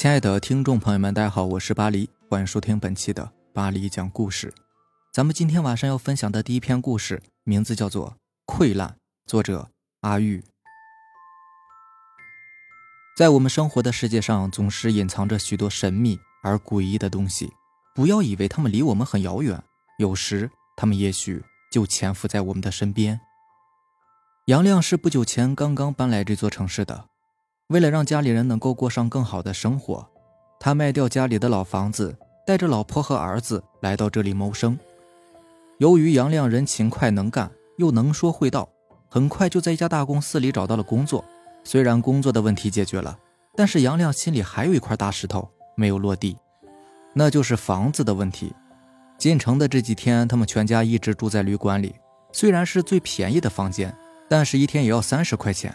亲爱的听众朋友们，大家好，我是巴黎，欢迎收听本期的巴黎讲故事。咱们今天晚上要分享的第一篇故事，名字叫做《溃烂》，作者阿玉。在我们生活的世界上，总是隐藏着许多神秘而诡异的东西。不要以为他们离我们很遥远，有时他们也许就潜伏在我们的身边。杨亮是不久前刚刚搬来这座城市的。为了让家里人能够过上更好的生活，他卖掉家里的老房子，带着老婆和儿子来到这里谋生。由于杨亮人勤快能干，又能说会道，很快就在一家大公司里找到了工作。虽然工作的问题解决了，但是杨亮心里还有一块大石头没有落地，那就是房子的问题。进城的这几天，他们全家一直住在旅馆里，虽然是最便宜的房间，但是一天也要三十块钱，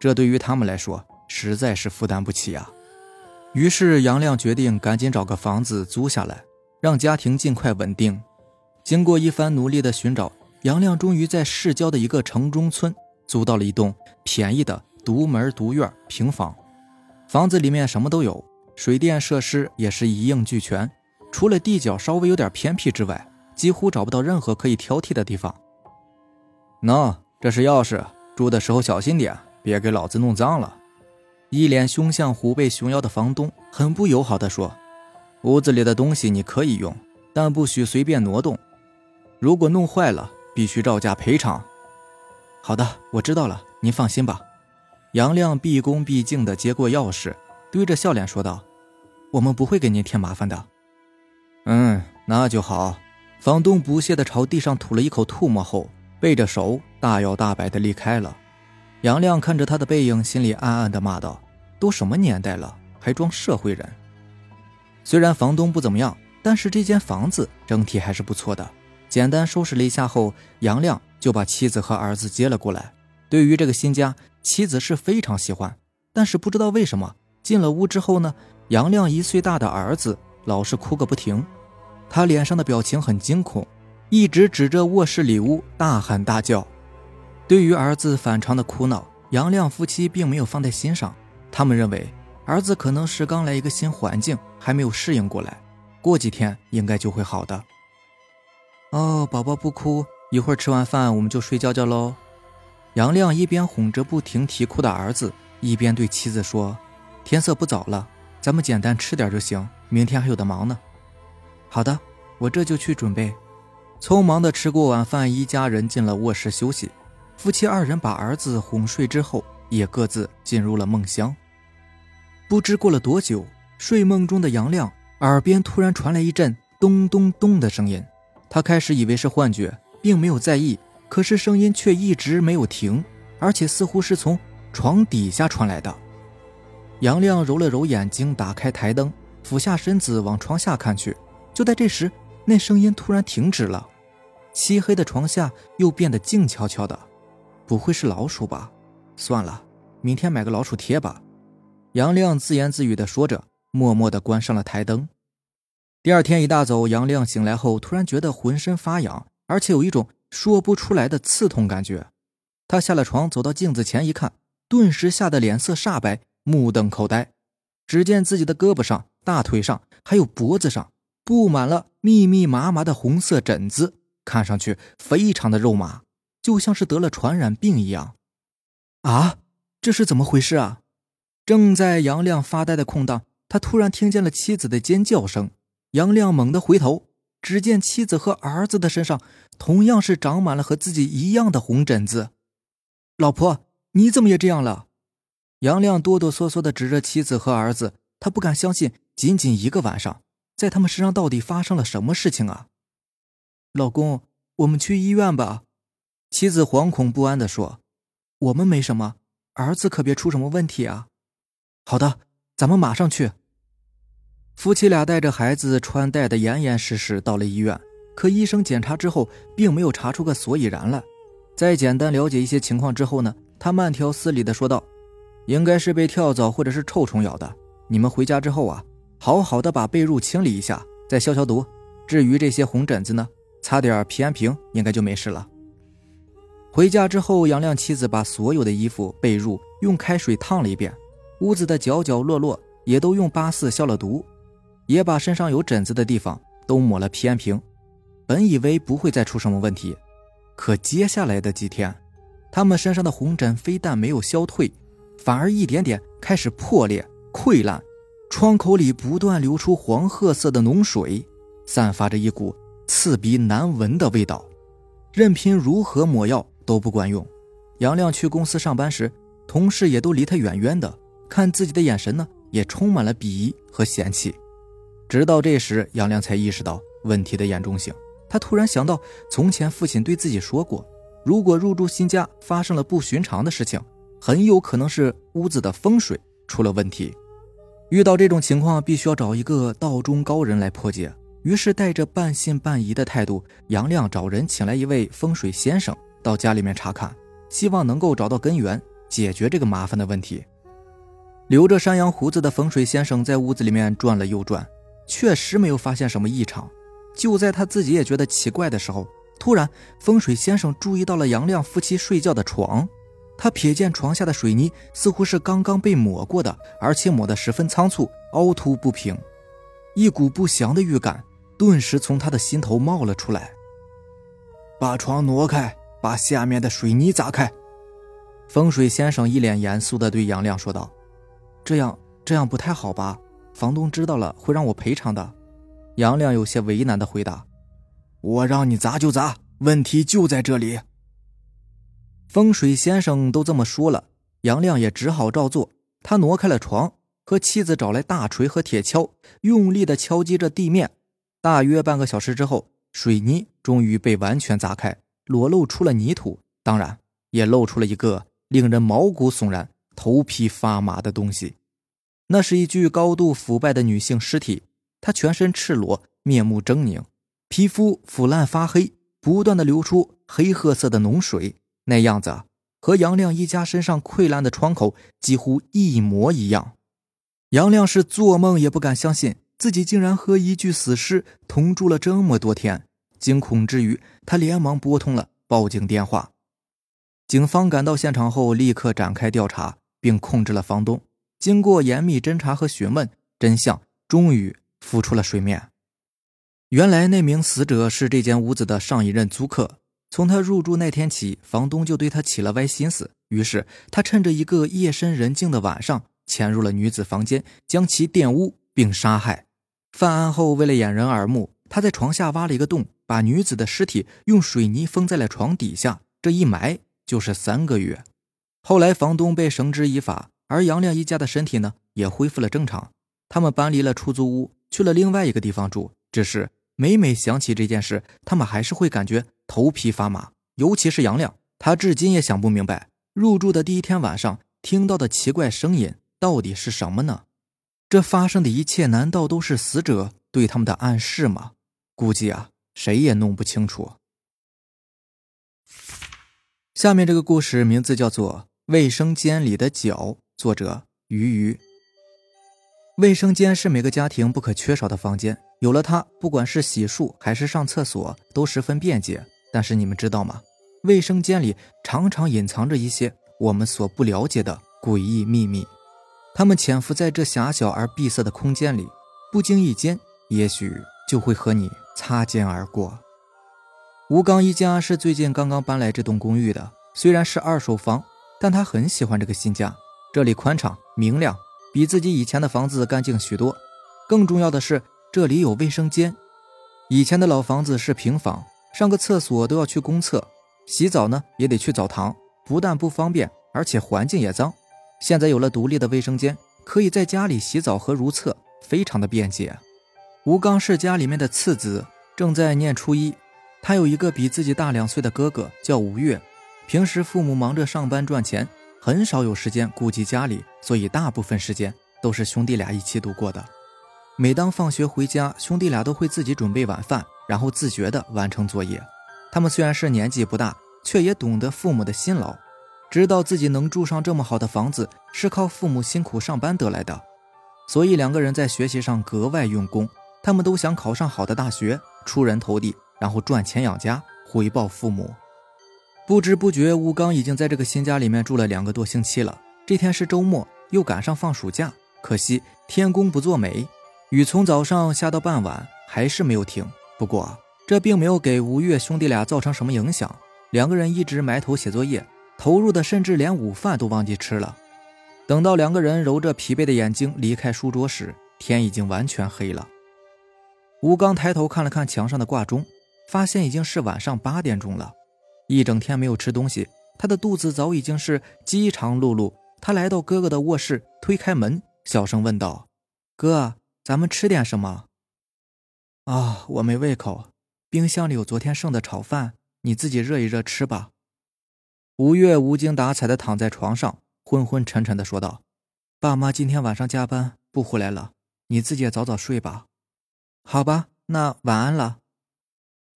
这对于他们来说。实在是负担不起呀，于是杨亮决定赶紧找个房子租下来，让家庭尽快稳定。经过一番努力的寻找，杨亮终于在市郊的一个城中村租到了一栋便宜的独门独院平房。房子里面什么都有，水电设施也是一应俱全，除了地角稍微有点偏僻之外，几乎找不到任何可以挑剔的地方。喏，这是钥匙，住的时候小心点，别给老子弄脏了。一脸凶相、虎背熊腰的房东很不友好地说：“屋子里的东西你可以用，但不许随便挪动。如果弄坏了，必须照价赔偿。”好的，我知道了，您放心吧。杨亮毕恭毕敬地接过钥匙，堆着笑脸说道：“我们不会给您添麻烦的。”嗯，那就好。房东不屑地朝地上吐了一口唾沫后，背着手大摇大摆地离开了。杨亮看着他的背影，心里暗暗的骂道：“都什么年代了，还装社会人？”虽然房东不怎么样，但是这间房子整体还是不错的。简单收拾了一下后，杨亮就把妻子和儿子接了过来。对于这个新家，妻子是非常喜欢，但是不知道为什么，进了屋之后呢，杨亮一岁大的儿子老是哭个不停，他脸上的表情很惊恐，一直指着卧室里屋大喊大叫。对于儿子反常的哭闹，杨亮夫妻并没有放在心上。他们认为儿子可能是刚来一个新环境，还没有适应过来，过几天应该就会好的。哦，宝宝不哭，一会儿吃完饭我们就睡觉觉喽。杨亮一边哄着不停啼哭的儿子，一边对妻子说：“天色不早了，咱们简单吃点就行，明天还有的忙呢。”好的，我这就去准备。匆忙的吃过晚饭，一家人进了卧室休息。夫妻二人把儿子哄睡之后，也各自进入了梦乡。不知过了多久，睡梦中的杨亮耳边突然传来一阵咚咚咚的声音，他开始以为是幻觉，并没有在意。可是声音却一直没有停，而且似乎是从床底下传来的。杨亮揉了揉眼睛，打开台灯，俯下身子往床下看去。就在这时，那声音突然停止了，漆黑的床下又变得静悄悄的。不会是老鼠吧？算了，明天买个老鼠贴吧。杨亮自言自语地说着，默默地关上了台灯。第二天一大早，杨亮醒来后，突然觉得浑身发痒，而且有一种说不出来的刺痛感觉。他下了床，走到镜子前一看，顿时吓得脸色煞白，目瞪口呆。只见自己的胳膊上、大腿上还有脖子上布满了密密麻麻的红色疹子，看上去非常的肉麻。就像是得了传染病一样，啊，这是怎么回事啊？正在杨亮发呆的空档，他突然听见了妻子的尖叫声。杨亮猛地回头，只见妻子和儿子的身上同样是长满了和自己一样的红疹子。老婆，你怎么也这样了？杨亮哆哆嗦嗦的指着妻子和儿子，他不敢相信，仅仅一个晚上，在他们身上到底发生了什么事情啊？老公，我们去医院吧。妻子惶恐不安地说：“我们没什么，儿子可别出什么问题啊！”好的，咱们马上去。夫妻俩带着孩子穿戴的严严实实到了医院，可医生检查之后并没有查出个所以然来。在简单了解一些情况之后呢，他慢条斯理地说道：“应该是被跳蚤或者是臭虫咬的。你们回家之后啊，好好的把被褥清理一下，再消消毒。至于这些红疹子呢，擦点皮炎平应该就没事了。”回家之后，杨亮妻子把所有的衣服、被褥用开水烫了一遍，屋子的角角落落也都用八四消了毒，也把身上有疹子的地方都抹了皮炎平。本以为不会再出什么问题，可接下来的几天，他们身上的红疹非但没有消退，反而一点点开始破裂溃烂，窗口里不断流出黄褐色的脓水，散发着一股刺鼻难闻的味道。任凭如何抹药都不管用。杨亮去公司上班时，同事也都离他远远的，看自己的眼神呢，也充满了鄙夷和嫌弃。直到这时，杨亮才意识到问题的严重性。他突然想到，从前父亲对自己说过，如果入住新家发生了不寻常的事情，很有可能是屋子的风水出了问题。遇到这种情况，必须要找一个道中高人来破解。于是，带着半信半疑的态度，杨亮找人请来一位风水先生到家里面查看，希望能够找到根源，解决这个麻烦的问题。留着山羊胡子的风水先生在屋子里面转了又转，确实没有发现什么异常。就在他自己也觉得奇怪的时候，突然风水先生注意到了杨亮夫妻睡觉的床。他瞥见床下的水泥似乎是刚刚被抹过的，而且抹得十分仓促，凹凸不平。一股不祥的预感顿时从他的心头冒了出来。把床挪开，把下面的水泥砸开。风水先生一脸严肃地对杨亮说道：“这样这样不太好吧？房东知道了会让我赔偿的。”杨亮有些为难的回答：“我让你砸就砸，问题就在这里。”风水先生都这么说了，杨亮也只好照做。他挪开了床，和妻子找来大锤和铁锹，用力的敲击着地面。大约半个小时之后，水泥终于被完全砸开，裸露出了泥土，当然也露出了一个令人毛骨悚然、头皮发麻的东西。那是一具高度腐败的女性尸体。她全身赤裸，面目狰狞，皮肤腐烂发黑，不断的流出黑褐色的脓水，那样子和杨亮一家身上溃烂的窗口几乎一模一样。杨亮是做梦也不敢相信，自己竟然和一具死尸同住了这么多天。惊恐之余，他连忙拨通了报警电话。警方赶到现场后，立刻展开调查，并控制了房东。经过严密侦查和询问，真相终于。浮出了水面。原来那名死者是这间屋子的上一任租客。从他入住那天起，房东就对他起了歪心思。于是他趁着一个夜深人静的晚上，潜入了女子房间，将其玷污并杀害。犯案后，为了掩人耳目，他在床下挖了一个洞，把女子的尸体用水泥封在了床底下。这一埋就是三个月。后来，房东被绳之以法，而杨亮一家的身体呢，也恢复了正常。他们搬离了出租屋。去了另外一个地方住，只是每每想起这件事，他们还是会感觉头皮发麻。尤其是杨亮，他至今也想不明白，入住的第一天晚上听到的奇怪声音到底是什么呢？这发生的一切难道都是死者对他们的暗示吗？估计啊，谁也弄不清楚。下面这个故事名字叫做《卫生间里的脚》，作者鱼鱼。卫生间是每个家庭不可缺少的房间，有了它，不管是洗漱还是上厕所都十分便捷。但是你们知道吗？卫生间里常常隐藏着一些我们所不了解的诡异秘密，它们潜伏在这狭小而闭塞的空间里，不经意间，也许就会和你擦肩而过。吴刚一家是最近刚刚搬来这栋公寓的，虽然是二手房，但他很喜欢这个新家，这里宽敞明亮。比自己以前的房子干净许多，更重要的是这里有卫生间。以前的老房子是平房，上个厕所都要去公厕，洗澡呢也得去澡堂，不但不方便，而且环境也脏。现在有了独立的卫生间，可以在家里洗澡和如厕，非常的便捷。吴刚是家里面的次子，正在念初一。他有一个比自己大两岁的哥哥，叫吴越。平时父母忙着上班赚钱。很少有时间顾及家里，所以大部分时间都是兄弟俩一起度过的。每当放学回家，兄弟俩都会自己准备晚饭，然后自觉地完成作业。他们虽然是年纪不大，却也懂得父母的辛劳，知道自己能住上这么好的房子是靠父母辛苦上班得来的，所以两个人在学习上格外用功。他们都想考上好的大学，出人头地，然后赚钱养家，回报父母。不知不觉，吴刚已经在这个新家里面住了两个多星期了。这天是周末，又赶上放暑假，可惜天公不作美，雨从早上下到傍晚，还是没有停。不过这并没有给吴越兄弟俩造成什么影响，两个人一直埋头写作业，投入的甚至连午饭都忘记吃了。等到两个人揉着疲惫的眼睛离开书桌时，天已经完全黑了。吴刚抬头看了看墙上的挂钟，发现已经是晚上八点钟了。一整天没有吃东西，他的肚子早已经是饥肠辘辘。他来到哥哥的卧室，推开门，小声问道：“哥，咱们吃点什么？”“啊，我没胃口。冰箱里有昨天剩的炒饭，你自己热一热吃吧。”吴越无精打采的躺在床上。昏昏沉沉的说道：“爸妈今天晚上加班不回来了，你自己也早早睡吧。”“好吧，那晚安了。”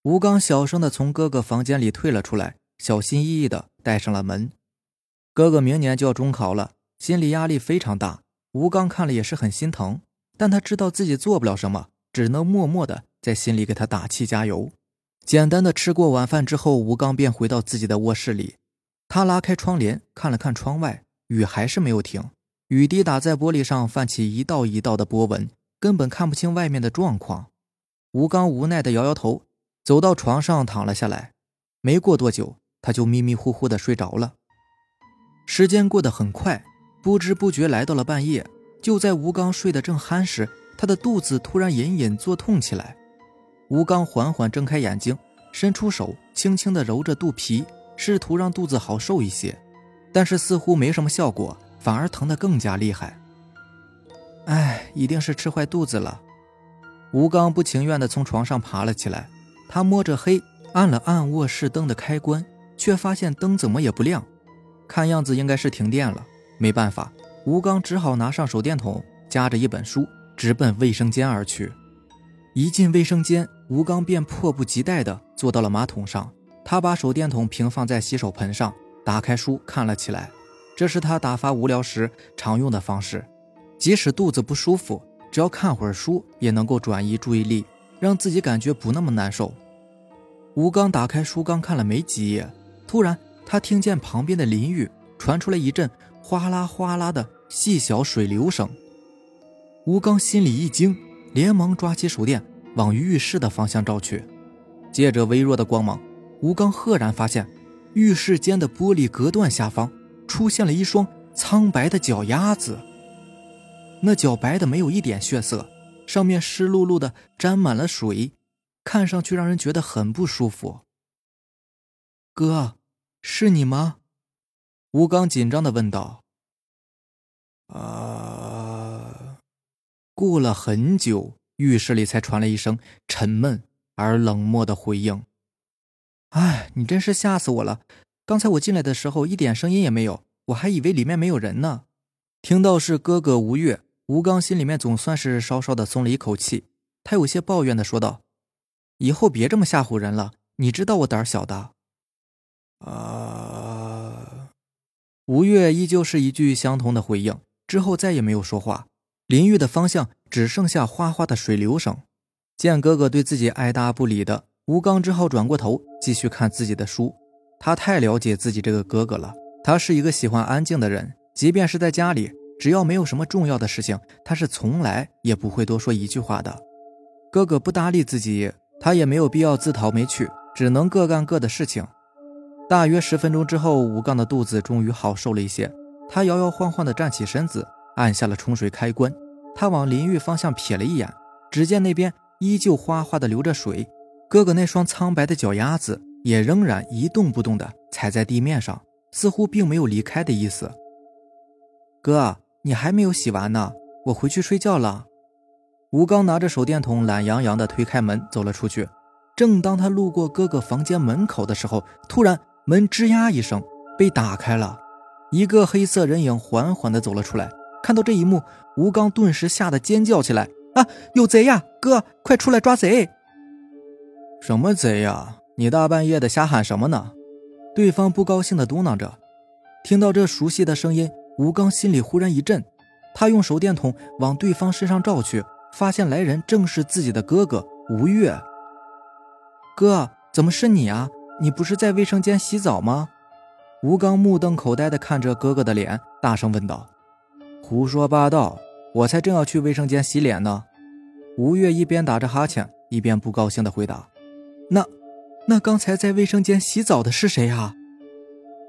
吴刚小声的从哥哥房间里退了出来，小心翼翼的带上了门。哥哥明年就要中考了，心理压力非常大。吴刚看了也是很心疼，但他知道自己做不了什么，只能默默的在心里给他打气加油。简单的吃过晚饭之后，吴刚便回到自己的卧室里，他拉开窗帘看了看窗外。雨还是没有停，雨滴打在玻璃上，泛起一道一道的波纹，根本看不清外面的状况。吴刚无奈的摇摇头，走到床上躺了下来。没过多久，他就迷迷糊糊的睡着了。时间过得很快，不知不觉来到了半夜。就在吴刚睡得正酣时，他的肚子突然隐隐作痛起来。吴刚缓缓睁开眼睛，伸出手，轻轻的揉着肚皮，试图让肚子好受一些。但是似乎没什么效果，反而疼得更加厉害。哎，一定是吃坏肚子了。吴刚不情愿地从床上爬了起来，他摸着黑按了按卧室灯的开关，却发现灯怎么也不亮，看样子应该是停电了。没办法，吴刚只好拿上手电筒，夹着一本书，直奔卫生间而去。一进卫生间，吴刚便迫不及待地坐到了马桶上，他把手电筒平放在洗手盆上。打开书看了起来，这是他打发无聊时常用的方式。即使肚子不舒服，只要看会儿书，也能够转移注意力，让自己感觉不那么难受。吴刚打开书，刚看了没几页，突然他听见旁边的淋浴传出来一阵哗啦哗啦的细小水流声。吴刚心里一惊，连忙抓起手电往浴室的方向照去。借着微弱的光芒，吴刚赫然发现。浴室间的玻璃隔断下方出现了一双苍白的脚丫子，那脚白的没有一点血色，上面湿漉漉的沾满了水，看上去让人觉得很不舒服。哥，是你吗？吴刚紧张的问道。啊！过了很久，浴室里才传来一声沉闷而冷漠的回应。哎，你真是吓死我了！刚才我进来的时候一点声音也没有，我还以为里面没有人呢。听到是哥哥吴越，吴刚心里面总算是稍稍的松了一口气。他有些抱怨的说道：“以后别这么吓唬人了，你知道我胆小的。”啊！吴越依旧是一句相同的回应，之后再也没有说话。淋浴的方向只剩下哗哗的水流声。见哥哥对自己爱答不理的。吴刚只好转过头继续看自己的书。他太了解自己这个哥哥了。他是一个喜欢安静的人，即便是在家里，只要没有什么重要的事情，他是从来也不会多说一句话的。哥哥不搭理自己，他也没有必要自讨没趣，只能各干各的事情。大约十分钟之后，吴刚的肚子终于好受了一些。他摇摇晃晃地站起身子，按下了冲水开关。他往淋浴方向瞥了一眼，只见那边依旧哗哗地流着水。哥哥那双苍白的脚丫子也仍然一动不动地踩在地面上，似乎并没有离开的意思。哥，你还没有洗完呢，我回去睡觉了。吴刚拿着手电筒，懒洋洋地推开门走了出去。正当他路过哥哥房间门口的时候，突然门吱呀一声被打开了，一个黑色人影缓缓地走了出来。看到这一幕，吴刚顿时吓得尖叫起来：“啊，有贼呀！哥，快出来抓贼！”什么贼呀！你大半夜的瞎喊什么呢？对方不高兴的嘟囔着。听到这熟悉的声音，吴刚心里忽然一震。他用手电筒往对方身上照去，发现来人正是自己的哥哥吴越。哥，怎么是你啊？你不是在卫生间洗澡吗？吴刚目瞪口呆地看着哥哥的脸，大声问道：“胡说八道！我才正要去卫生间洗脸呢。吴越一边打着哈欠，一边不高兴地回答：“那，那刚才在卫生间洗澡的是谁啊？”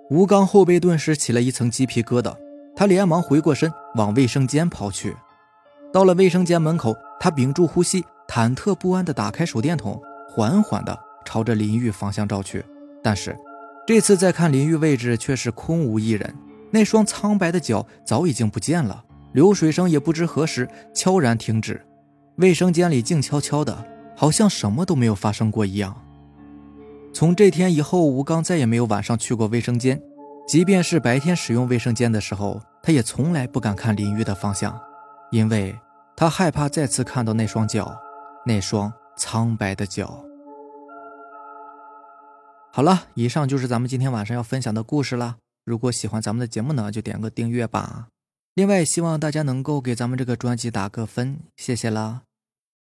吴刚后背顿时起了一层鸡皮疙瘩，他连忙回过身往卫生间跑去。到了卫生间门口，他屏住呼吸，忐忑不安地打开手电筒，缓缓地朝着淋浴方向照去。但是，这次再看淋浴位置，却是空无一人，那双苍白的脚早已经不见了，流水声也不知何时悄然停止。卫生间里静悄悄的，好像什么都没有发生过一样。从这天以后，吴刚再也没有晚上去过卫生间，即便是白天使用卫生间的时候，他也从来不敢看淋浴的方向，因为他害怕再次看到那双脚，那双苍白的脚。好了，以上就是咱们今天晚上要分享的故事了。如果喜欢咱们的节目呢，就点个订阅吧。另外，希望大家能够给咱们这个专辑打个分，谢谢啦。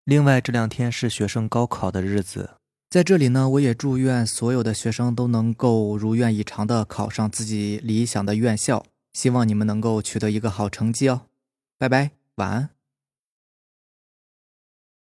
另外，这两天是学生高考的日子，在这里呢，我也祝愿所有的学生都能够如愿以偿的考上自己理想的院校，希望你们能够取得一个好成绩哦。拜拜，晚安。